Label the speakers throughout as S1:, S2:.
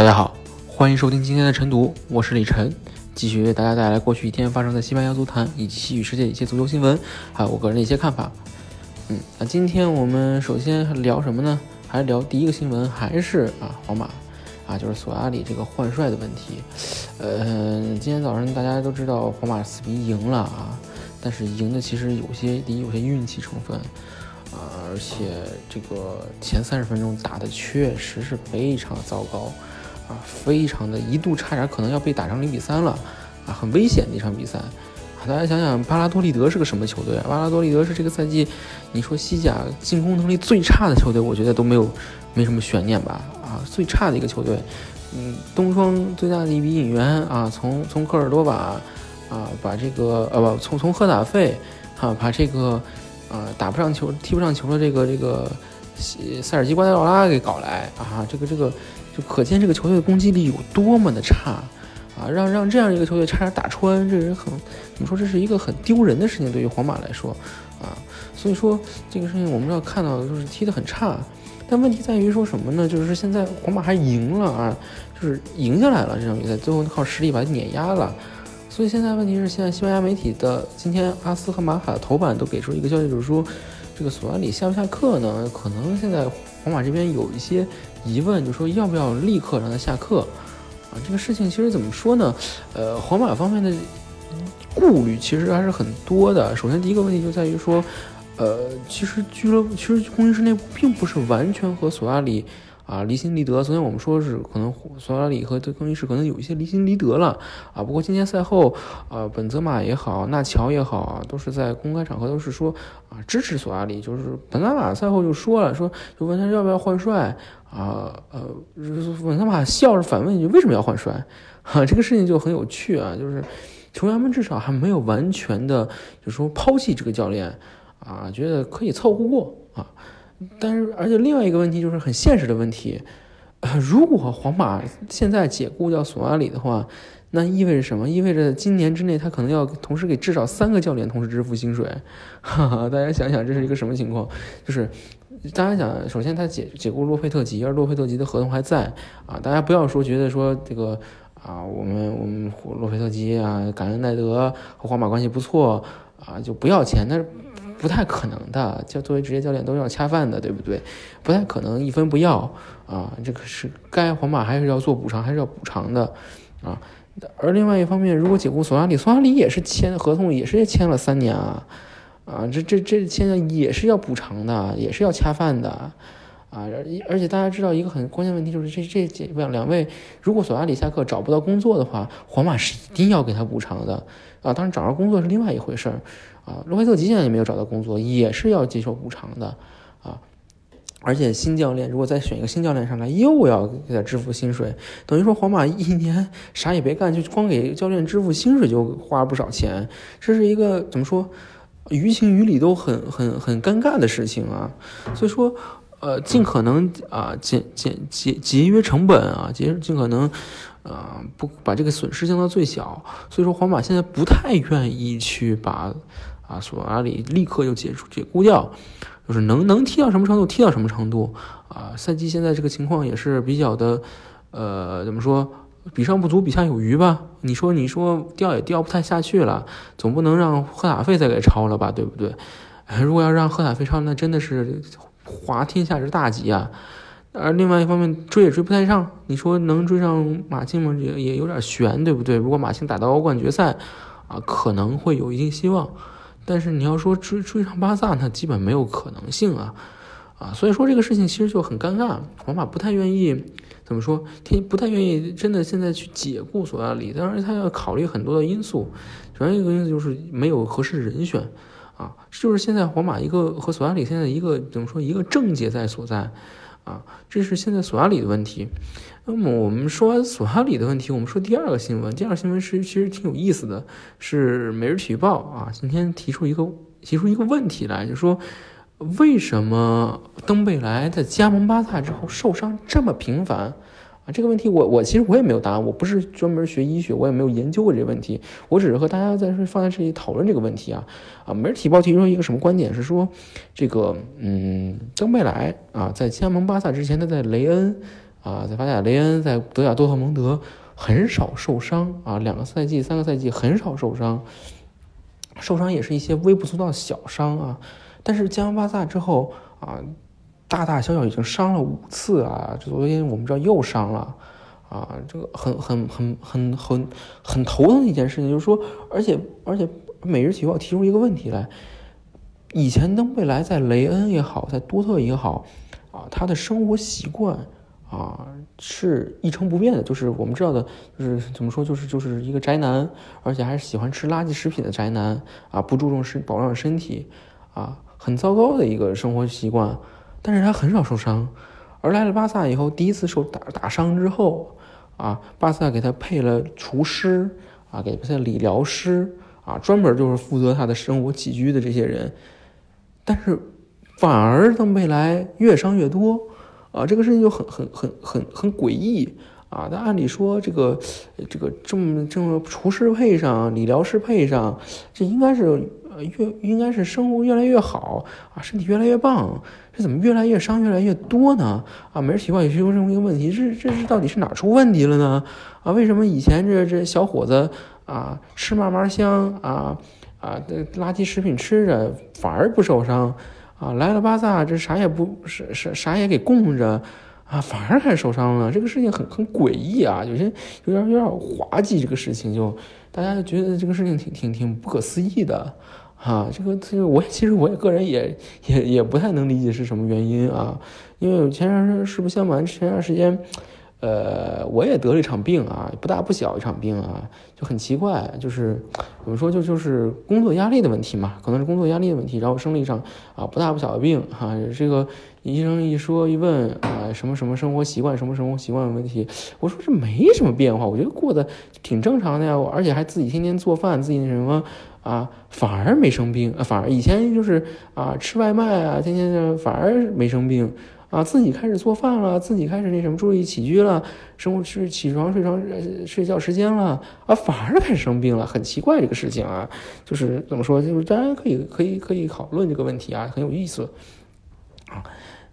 S1: 大家好，欢迎收听今天的晨读，我是李晨，继续为大家带来过去一天发生在西班牙足坛以及西语世界一些足球新闻，还有我个人的一些看法。嗯，那今天我们首先聊什么呢？还是聊第一个新闻，还是啊皇马啊，就是索亚里这个换帅的问题。呃，今天早上大家都知道皇马四比一赢了啊，但是赢的其实有些第一有些运气成分。啊，而且这个前三十分钟打的确实是非常糟糕。啊，非常的一度差点可能要被打成零比三了，啊，很危险的一场比赛。啊，大家想想，巴拉多利德是个什么球队？巴拉多利德是这个赛季，你说西甲进攻能力最差的球队，我觉得都没有没什么悬念吧？啊，最差的一个球队。嗯，东窗最大的一笔引援啊，从从科尔多瓦啊，把这个呃不，从从赫塔费啊，把这个啊打不上球、踢不上球的这个这个塞尔吉瓜迪奥拉给搞来啊，这个这个。就可见这个球队的攻击力有多么的差啊！让让这样一个球队差点打穿，这人很怎么说？这是一个很丢人的事情，对于皇马来说啊。所以说这个事情我们要看到的，就是踢得很差。但问题在于说什么呢？就是现在皇马还赢了啊，就是赢下来了这场比赛，最后靠实力把它碾压了。所以现在问题是，现在西班牙媒体的今天阿斯和马卡的头版都给出一个消息，就是说这个索亚里下不下课呢？可能现在皇马这边有一些。疑问就说要不要立刻让他下课啊？这个事情其实怎么说呢？呃，皇马方面的顾虑其实还是很多的。首先，第一个问题就在于说，呃，其实俱乐部其实更衣室内部并不是完全和索亚里。啊，离心离德。昨天我们说是可能索拉里和德更衣室可能有一些离心离德了啊。不过今天赛后，呃，本泽马也好，纳乔也好啊，都是在公开场合都是说啊支持索拉里。就是本泽马赛后就说了，说就问他要不要换帅啊，呃，本泽马笑着反问一句为什么要换帅？哈，这个事情就很有趣啊，就是球员们至少还没有完全的就是说抛弃这个教练啊，觉得可以凑合过啊。但是，而且另外一个问题就是很现实的问题，呃，如果皇马现在解雇掉索马里的话，那意味着什么？意味着今年之内他可能要同时给至少三个教练同时支付薪水，哈哈，大家想想这是一个什么情况？就是大家想，首先他解解雇洛佩特吉，而洛佩特吉的合同还在啊，大家不要说觉得说这个啊，我们我们洛佩特吉啊，感恩戴德和皇马关系不错啊，就不要钱，但是。不太可能的，就作为职业教练都要恰饭的，对不对？不太可能一分不要啊！这个是该皇马还是要做补偿，还是要补偿的啊。而另外一方面，如果解雇索拉里，索拉里也是签合同，也是签了三年啊啊！这这这现在也是要补偿的，也是要恰饭的啊！而而且大家知道一个很关键问题，就是这这这两两位，如果索拉里下课找不到工作的话，皇马是一定要给他补偿的啊！当然找着工作是另外一回事儿。啊，洛佩特吉现在也没有找到工作，也是要接受补偿的，啊，而且新教练如果再选一个新教练上来，又要给他支付薪水，等于说皇马一年 啥也别干，就光给教练支付薪水就花不少钱，这是一个怎么说，于情于理都很很很尴尬的事情啊，所以说，呃，尽可能啊减减节节约成本啊，节尽可能。呃，不把这个损失降到最小，所以说皇马现在不太愿意去把啊索阿里立刻就解除解雇掉，就是能能踢到什么程度踢到什么程度啊。赛季现在这个情况也是比较的，呃，怎么说，比上不足，比下有余吧。你说你说掉也掉不太下去了，总不能让赫塔费再给超了吧，对不对？如果要让赫塔费超，那真的是滑天下之大稽啊。而另外一方面，追也追不太上。你说能追上马竞吗？也也有点悬，对不对？如果马竞打到欧冠决赛，啊，可能会有一定希望。但是你要说追追上巴萨，那基本没有可能性啊，啊，所以说这个事情其实就很尴尬。皇马不太愿意怎么说，天不太愿意真的现在去解雇索亚里。当然，他要考虑很多的因素。首先一个因素就是没有合适人选，啊，就是现在皇马一个和索亚里现在一个怎么说一个症结在所在。啊，这是现在索亚里的问题。那么我们说完索亚里的问题，我们说第二个新闻。第二个新闻是其实挺有意思的，是《每日体育报》啊，今天提出一个提出一个问题来，就说为什么登贝莱在加盟巴萨之后受伤这么频繁？这个问题我我其实我也没有答案，我不是专门学医学，我也没有研究过这个问题，我只是和大家在放在这里讨论这个问题啊啊！《媒体报》提出一个什么观点是说，这个嗯，登贝莱啊，在加盟巴萨之前，他在雷恩。啊，在法甲雷恩，在德甲多特蒙德很少受伤啊，两个赛季、三个赛季很少受伤，受伤也是一些微不足道小伤啊。但是加盟巴萨之后啊，大大小小已经伤了五次啊，这昨天我们知道又伤了啊，这个很很很很很很头疼的一件事情，就是说，而且而且每日体育报提出一个问题来，以前登贝莱在雷恩也好，在多特也好啊，他的生活习惯。啊，是一成不变的，就是我们知道的，就是怎么说，就是就是一个宅男，而且还是喜欢吃垃圾食品的宅男啊，不注重身保养身体啊，很糟糕的一个生活习惯。但是他很少受伤，而来了巴萨以后，第一次受打打伤之后啊，巴萨给他配了厨师啊，给他理疗师啊，专门就是负责他的生活起居的这些人，但是反而登贝莱越伤越多。啊，这个事情就很很很很很诡异啊！但按理说，这个这个这么这么厨师配上，理疗师配上，这应该是越应该是生活越来越好啊，身体越来越棒，这怎么越来越伤越来越多呢？啊，每日体育也提出这么一个问题，这这是到底是哪出问题了呢？啊，为什么以前这这小伙子啊吃嘛嘛香啊啊这垃圾食品吃着反而不受伤？啊，来了巴萨，这啥也不是，是啥也给供着，啊，反而还受伤了。这个事情很很诡异啊，有些有点有点滑稽。这个事情就大家就觉得这个事情挺挺挺不可思议的，啊，这个这个我其实我也个人也也也不太能理解是什么原因啊，因为前段时间实不相瞒，前段时间。呃，我也得了一场病啊，不大不小一场病啊，就很奇怪，就是怎么说，就就是工作压力的问题嘛，可能是工作压力的问题，然后生了一场啊不大不小的病哈。这个医生一说一问啊，什么什么生活习惯，什么生活习惯的问题，我说这没什么变化，我觉得过得挺正常的呀，而且还自己天天做饭，自己那什么啊，反而没生病啊，反而以前就是啊吃外卖啊，天天的反而没生病。啊，自己开始做饭了，自己开始那什么注意起居了，生活是起床睡床睡觉时间了啊，反而开始生病了，很奇怪这个事情啊，就是怎么说，就是大家可以可以可以讨论这个问题啊，很有意思啊。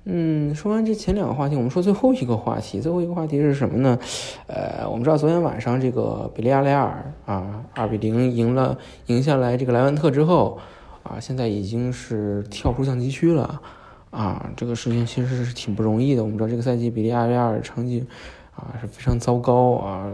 S1: 嗯，说完这前两个话题，我们说最后一个话题，最后一个话题是什么呢？呃，我们知道昨天晚上这个比利亚雷尔啊，二比零赢了赢下来这个莱万特之后啊，现在已经是跳出降级区了。啊，这个事情其实是挺不容易的。我们知道这个赛季比利亚雷尔成绩啊是非常糟糕啊，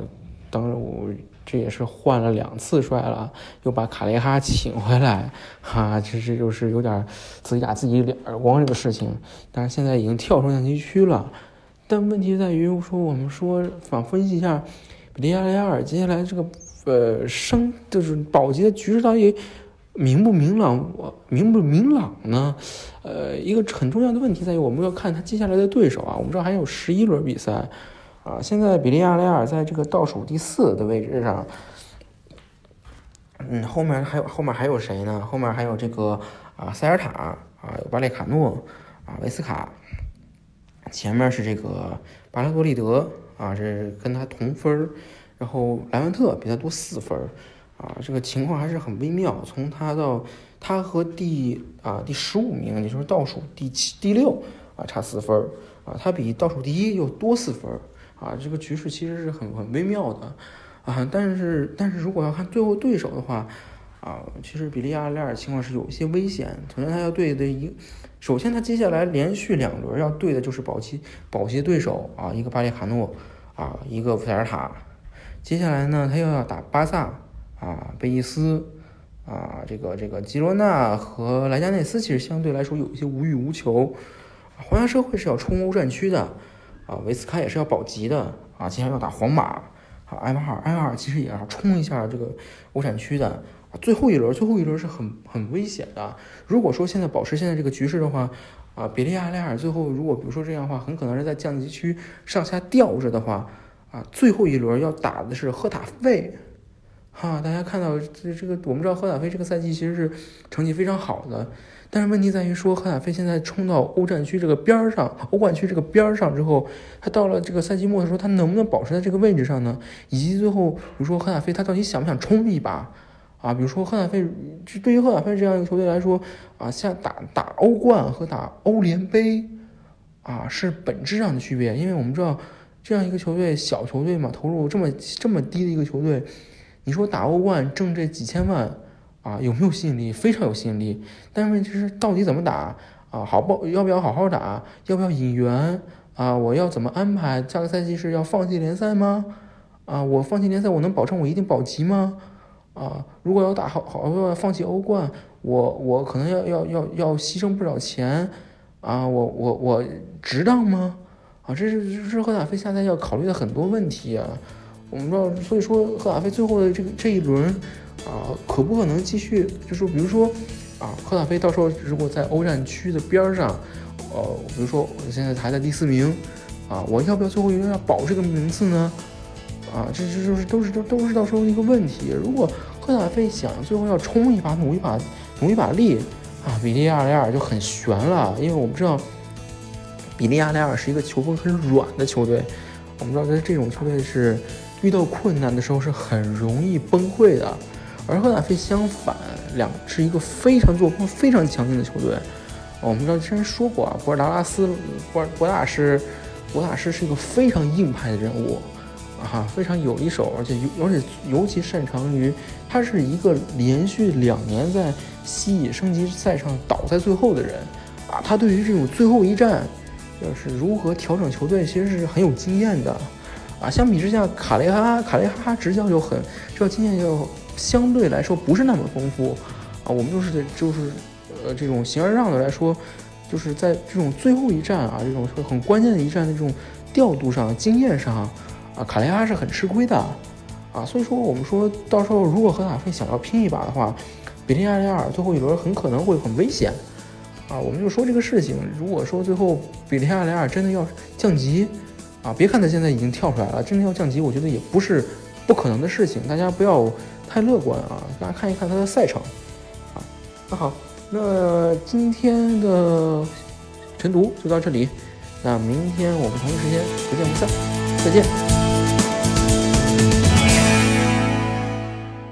S1: 当然我这也是换了两次帅了，又把卡雷哈请回来，哈，这这就是有点自己打自己脸耳光这个事情。但是现在已经跳出降级区了，但问题在于说我们说反分析一下比利亚雷亚尔接下来这个呃升就是保级的局势到底。明不明朗？我明不明朗呢？呃，一个很重要的问题在于，我们要看他接下来的对手啊。我们知道还有十一轮比赛啊。现在比利亚雷尔在这个倒数第四的位置上，嗯，后面还有后面还有谁呢？后面还有这个啊，塞尔塔啊，有巴列卡诺啊，维斯卡，前面是这个巴拉多利德啊，这跟他同分然后莱万特比他多四分啊，这个情况还是很微妙。从他到他和第啊第十五名，也就是倒数第七、第六啊，差四分啊，他比倒数第一又多四分啊。这个局势其实是很很微妙的啊。但是但是如果要看最后对手的话啊，其实比利亚雷尔情况是有一些危险。首先他要对的一，首先他接下来连续两轮要对的就是保级保级对手啊，一个巴列卡诺啊，一个塞尔塔。接下来呢，他又要打巴萨。啊，贝伊斯，啊，这个这个吉罗纳和莱加内斯其实相对来说有一些无欲无求。皇家社会是要冲欧战区的，啊，维斯卡也是要保级的，啊，接下来要打皇马，啊，埃马尔，埃马尔其实也要冲一下这个欧战区的，最后一轮，最后一轮是很很危险的。如果说现在保持现在这个局势的话，啊，比利亚雷尔最后如果比如说这样的话，很可能是在降级区上下吊着的话，啊，最后一轮要打的是赫塔费，哈，大家看到这这个，我们知道赫塔费这个赛季其实是成绩非常好的，但是问题在于说赫塔费现在冲到欧战区这个边儿上，欧冠区这个边儿上之后，他到了这个赛季末的时候，他能不能保持在这个位置上呢？以及最后，比如说赫塔费他到底想不想冲一把？啊，比如说赫塔费，就对于赫塔费这样一个球队来说，啊，像打打欧冠和打欧联杯，啊，是本质上的区别。因为我们知道，这样一个球队，小球队嘛，投入这么这么低的一个球队，你说打欧冠挣这几千万，啊，有没有吸引力？非常有吸引力。但问题是，到底怎么打？啊，好不要不要好好打？要不要引援？啊，我要怎么安排？下个赛季是要放弃联赛吗？啊，我放弃联赛，我能保证我一定保级吗？啊，如果要打好好要放弃欧冠，我我可能要要要要牺牲不少钱，啊，我我我值当吗？啊，这是这是赫塔菲现在要考虑的很多问题啊。我们知道，所以说赫塔菲最后的这个这一轮，啊，可不可能继续？就是比如说，啊，科塔菲到时候如果在欧战区的边儿上，呃，比如说我现在排在第四名，啊，我要不要最后一轮要保这个名次呢？啊，这这就是都是都都是到时候一个问题。如果科塔费想最后要冲一把，努一把，努一把力啊，比利亚雷尔就很悬了。因为我们知道，比利亚雷尔是一个球风很软的球队。我们知道，在这种球队是遇到困难的时候是很容易崩溃的。而赫塔菲相反，两是一个非常作风非常强劲的球队。我们知道之前说过啊，博尔达拉斯博尔博大师博大师是一个非常硬派的人物。啊，非常有一手，而且尤而且尤其擅长于，他是一个连续两年在西乙升级赛上倒在最后的人，啊，他对于这种最后一战，就是如何调整球队，其实是很有经验的，啊，相比之下，卡雷哈卡雷哈哈执教就很，这经验就相对来说不是那么丰富，啊，我们就是就是呃这种形而上的来说，就是在这种最后一战啊，这种很关键的一战的这种调度上、经验上。啊，卡雷拉是很吃亏的，啊，所以说我们说到时候如果和塔费想要拼一把的话，比利亚雷尔最后一轮很可能会很危险，啊，我们就说这个事情，如果说最后比利亚雷尔真的要降级，啊，别看他现在已经跳出来了，真的要降级，我觉得也不是不可能的事情，大家不要太乐观啊，大家看一看他的赛程，啊，那好，那今天的晨读就到这里，那明天我们同一时间不见不散，再见。